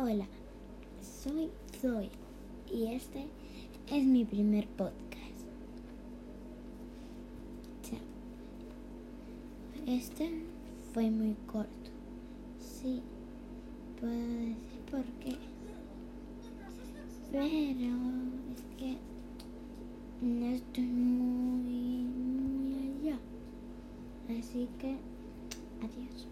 Hola, soy Zoe y este es mi primer podcast. Chao. Este fue muy corto. Sí, puedo decir por qué. Pero es que no estoy muy, muy allá. Así que, adiós.